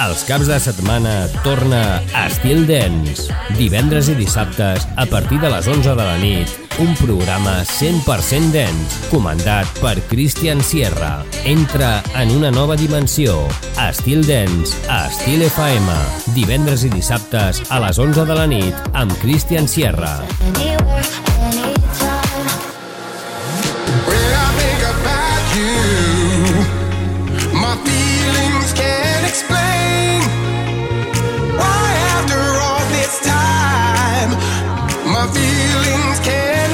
Els caps de setmana torna Estil Dance. Divendres i dissabtes, a partir de les 11 de la nit, un programa 100% dance, comandat per Christian Sierra. Entra en una nova dimensió. Estil Dance, a Estil FM. Divendres i dissabtes, a les 11 de la nit, amb Christian Sierra. Anywhere.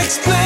Let's.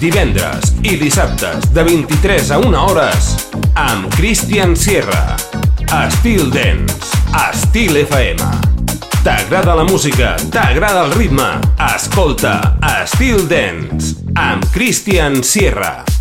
Divendres i dissabtes de 23 a 1 hores amb Christian Sierra. Estil Dance, Estil FM. T'agrada la música? T'agrada el ritme? Escolta Estil Dance amb Christian Sierra.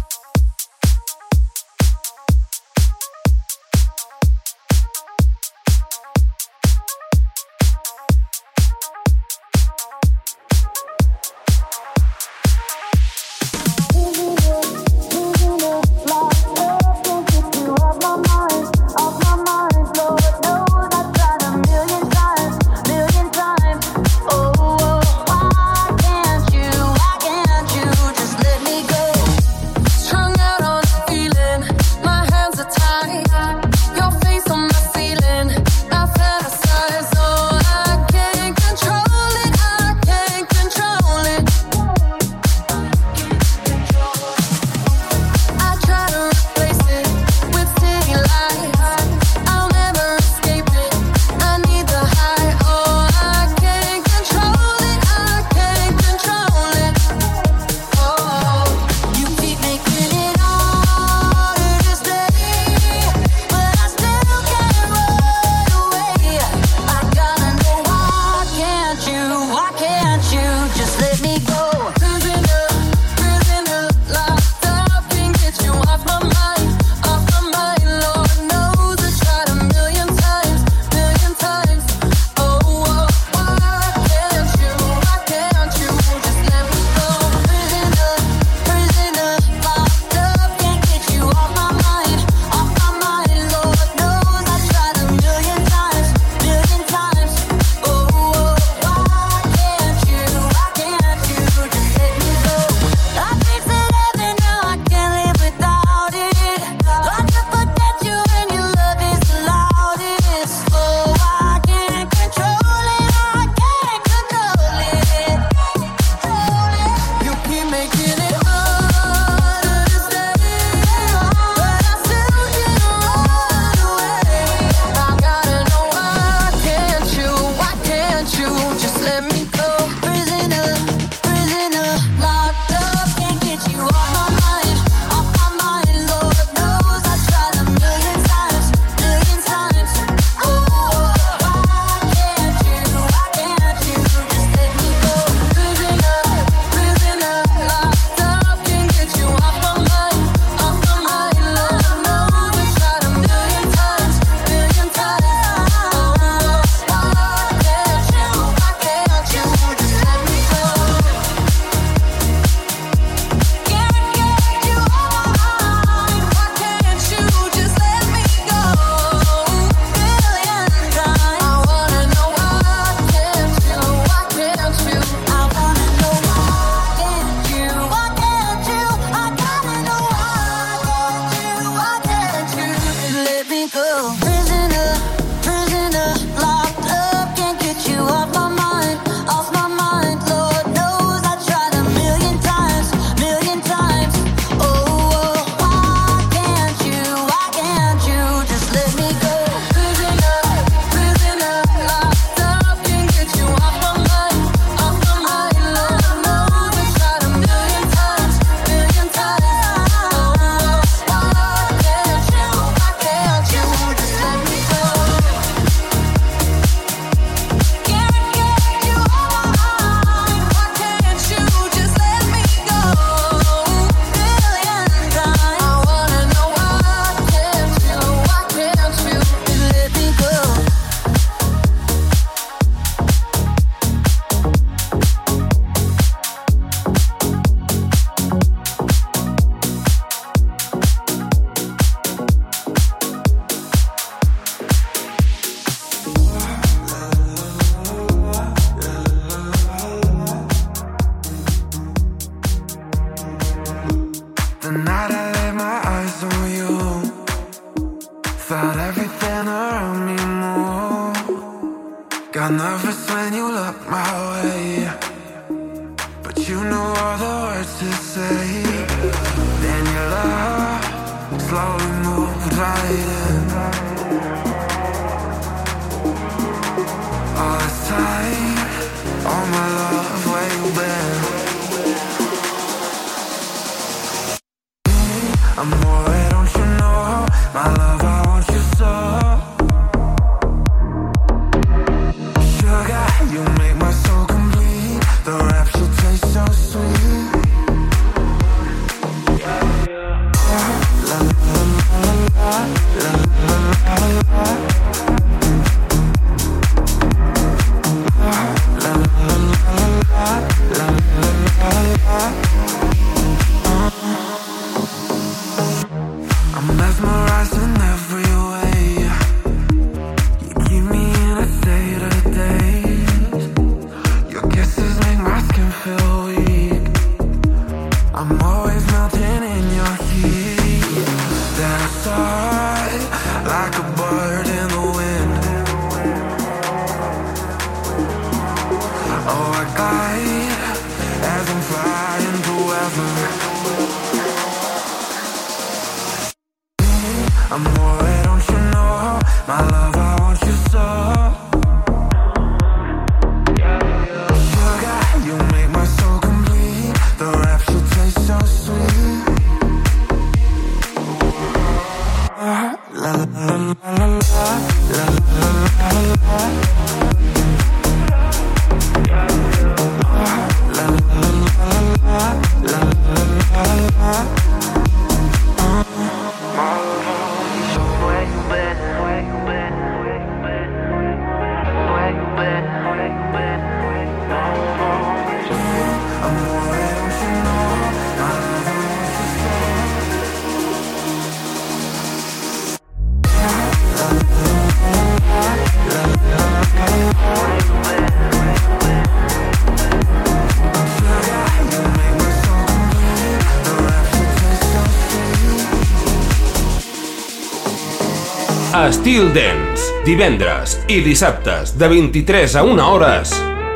Estil Dance, divendres i dissabtes de 23 a 1 hores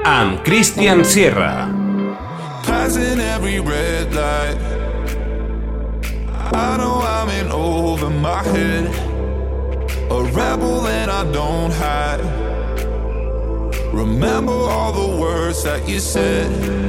amb Christian Sierra. Passing every red light. I know I'm in over my head. A rebel that I don't hide. Remember all the words that you said.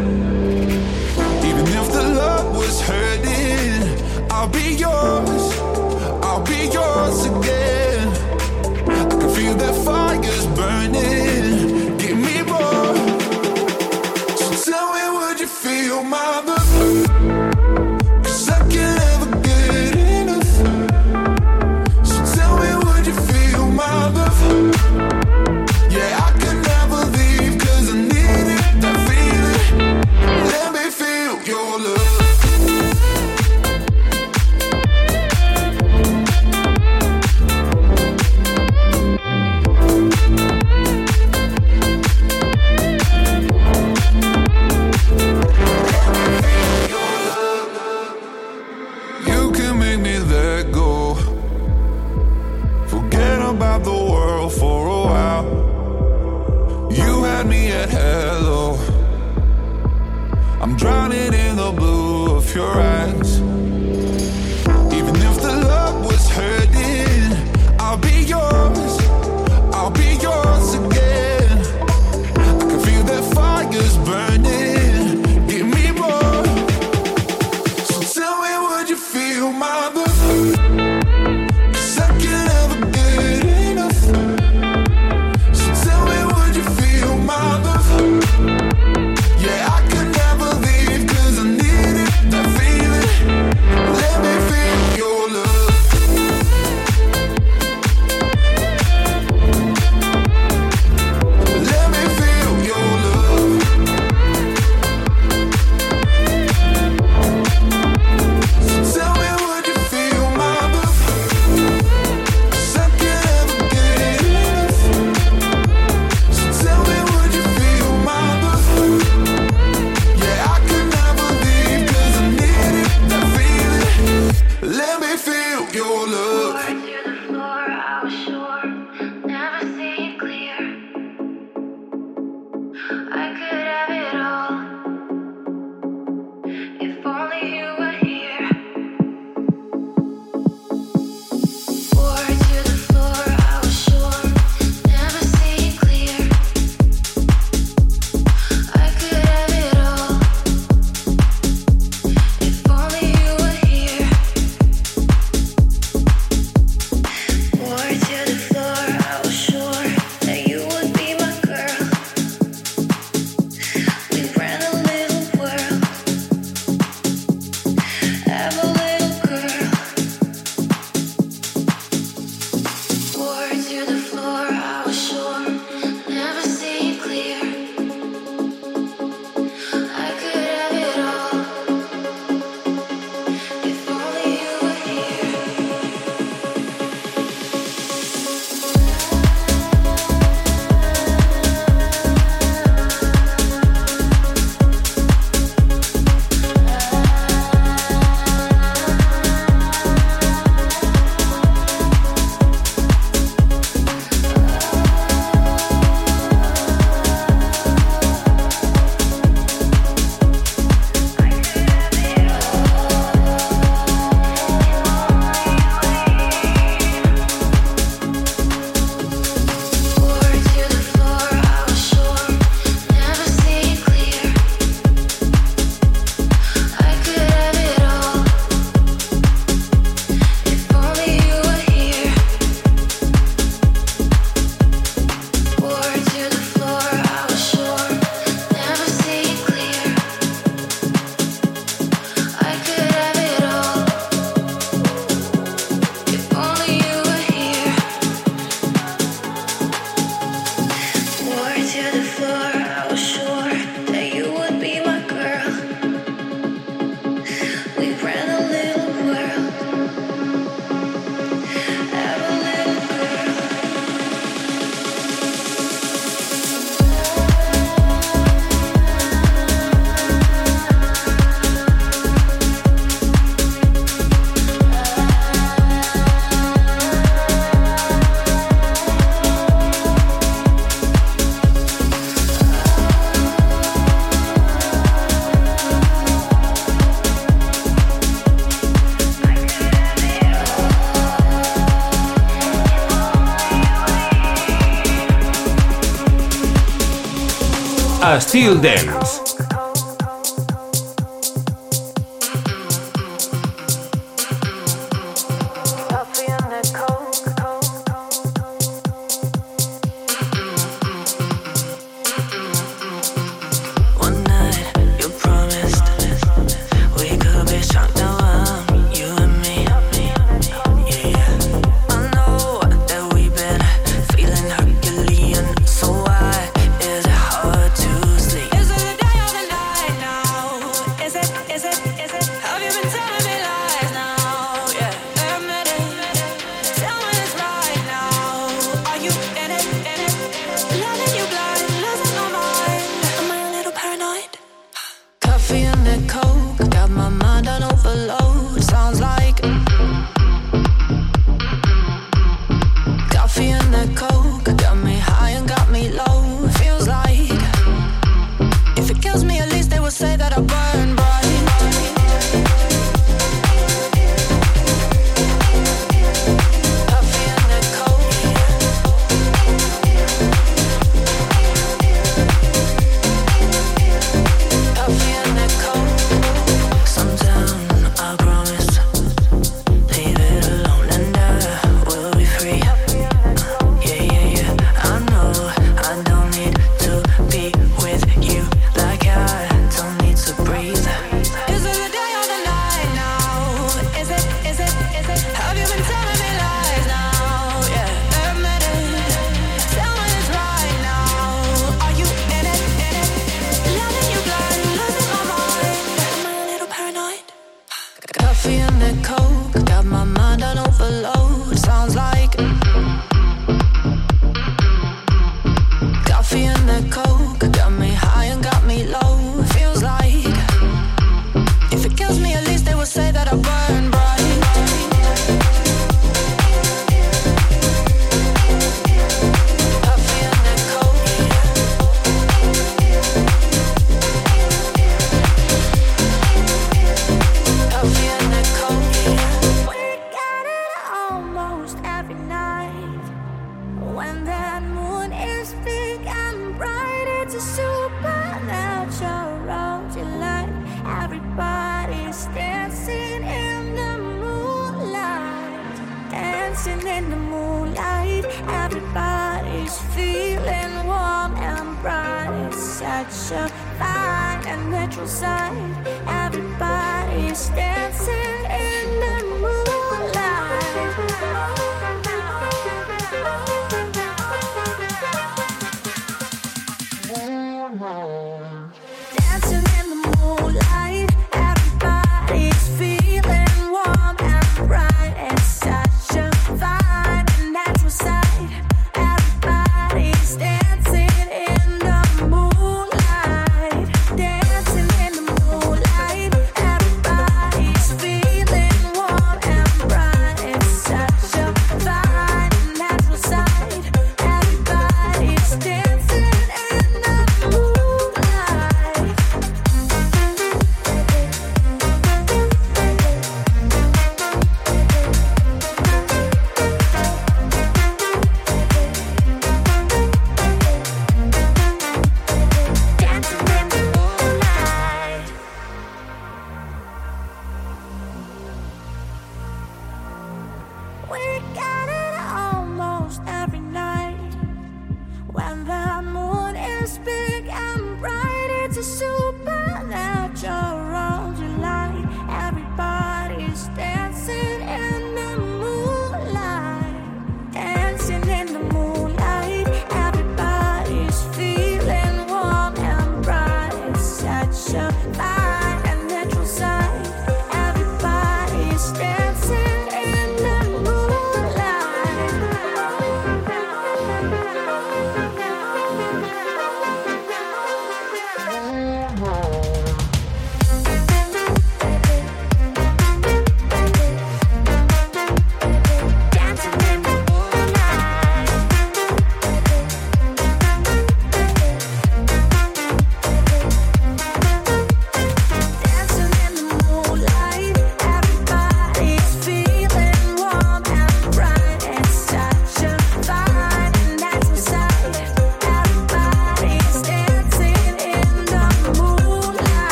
Till then.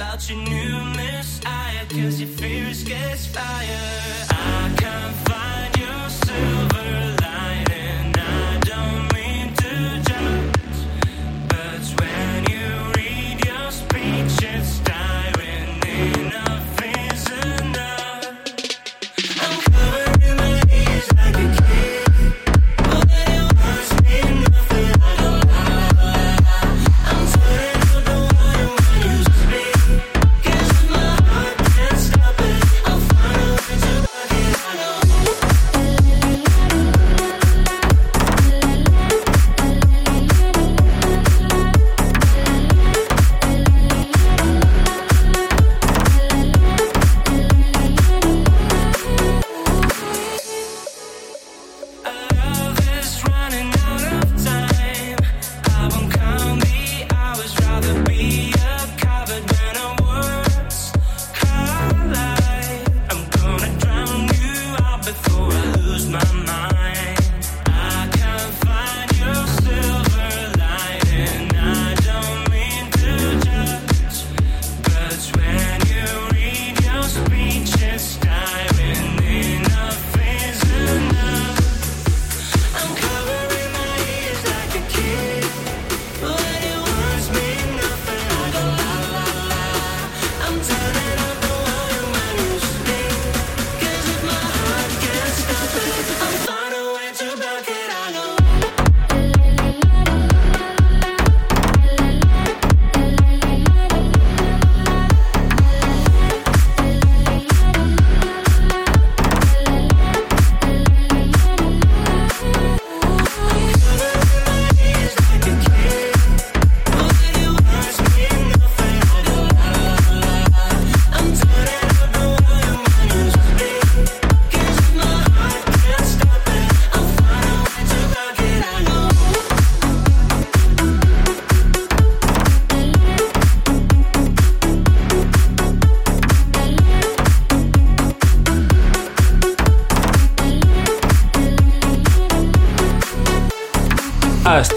about your new messiah Cause your fears gets fire. I can't find your silver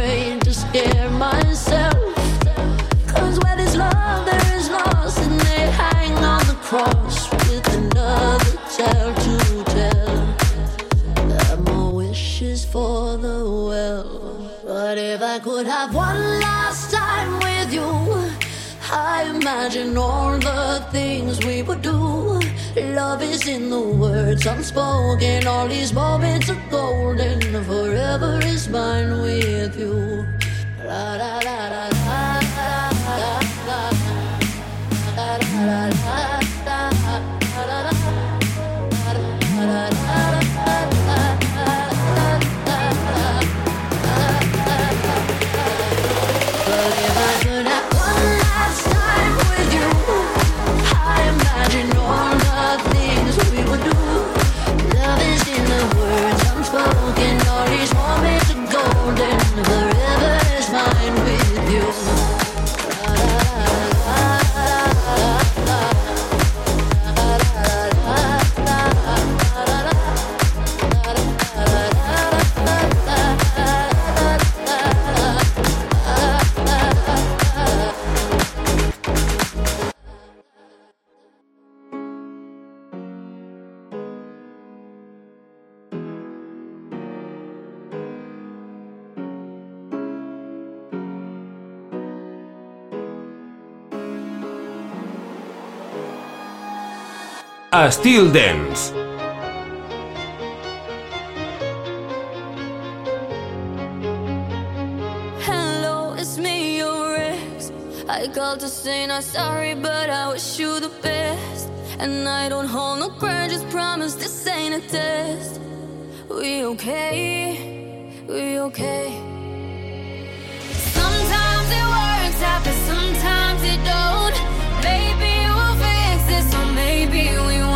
to scare myself. Where there's love, there is loss, and they hang on the cross with another tale to tell. More wishes for the well. But if I could have one last time with you, I imagine all the things we would do. Love is in the words unspoken. All these moments are golden. Forever is mine with you. La, a Steel Dance. Hello, it's me, your ex. I called to say not sorry, but I wish you the best. And I don't hold no grudges, promise this ain't a test. We okay? We okay? Sometimes it works out, but sometimes it don't. Maybe we'll fix this, or maybe we won't.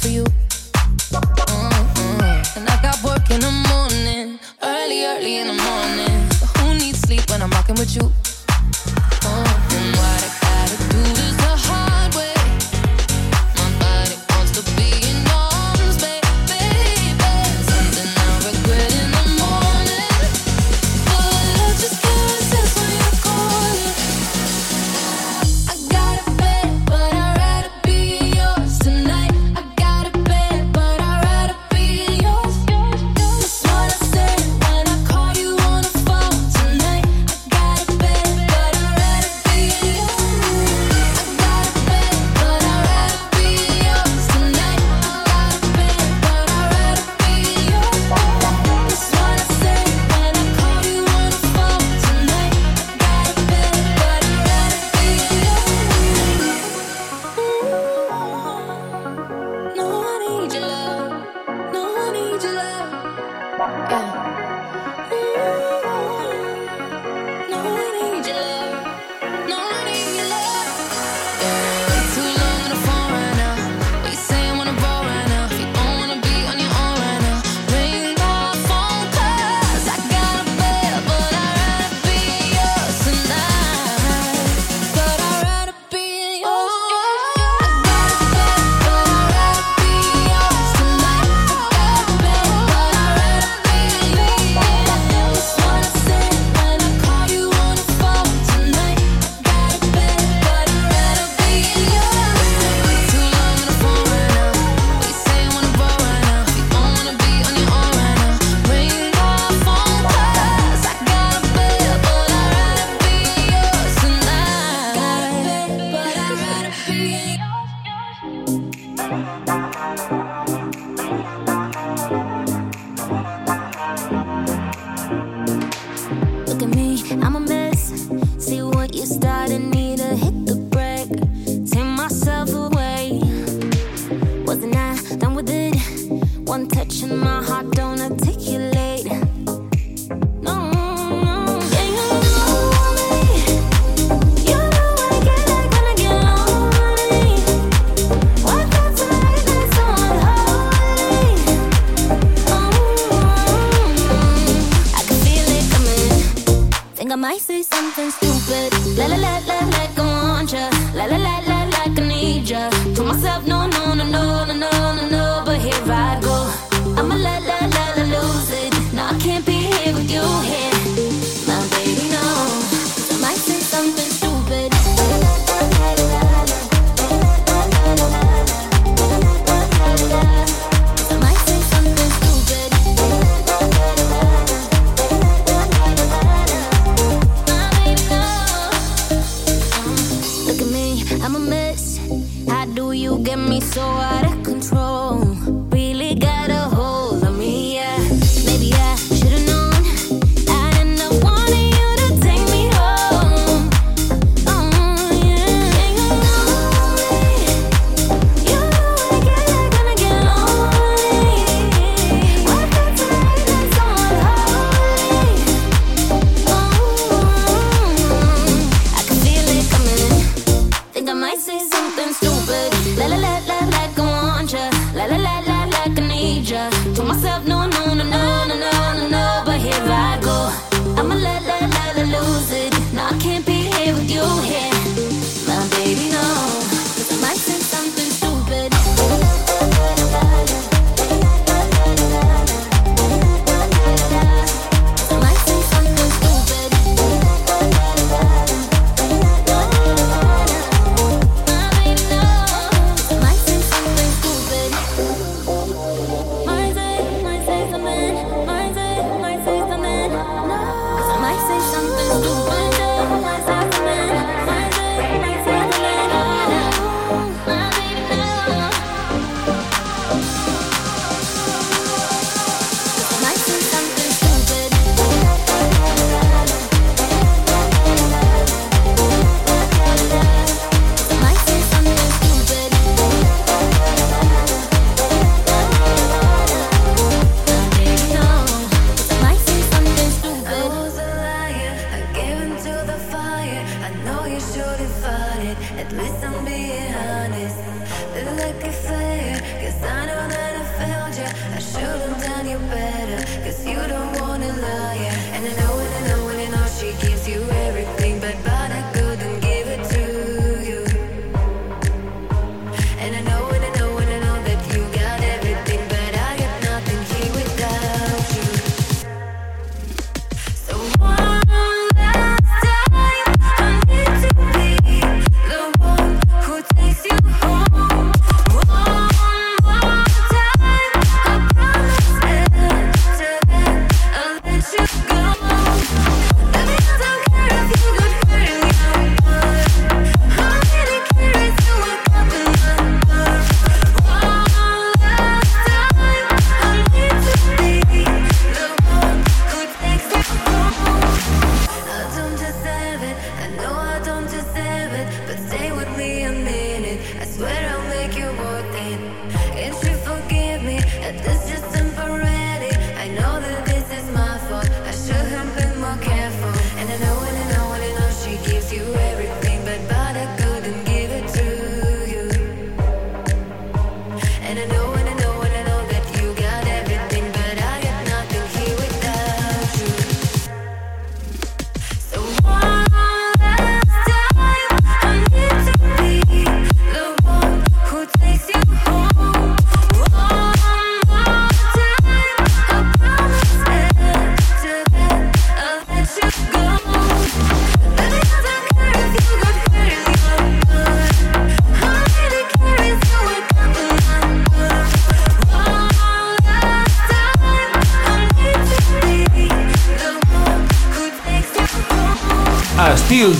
for you.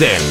Golden.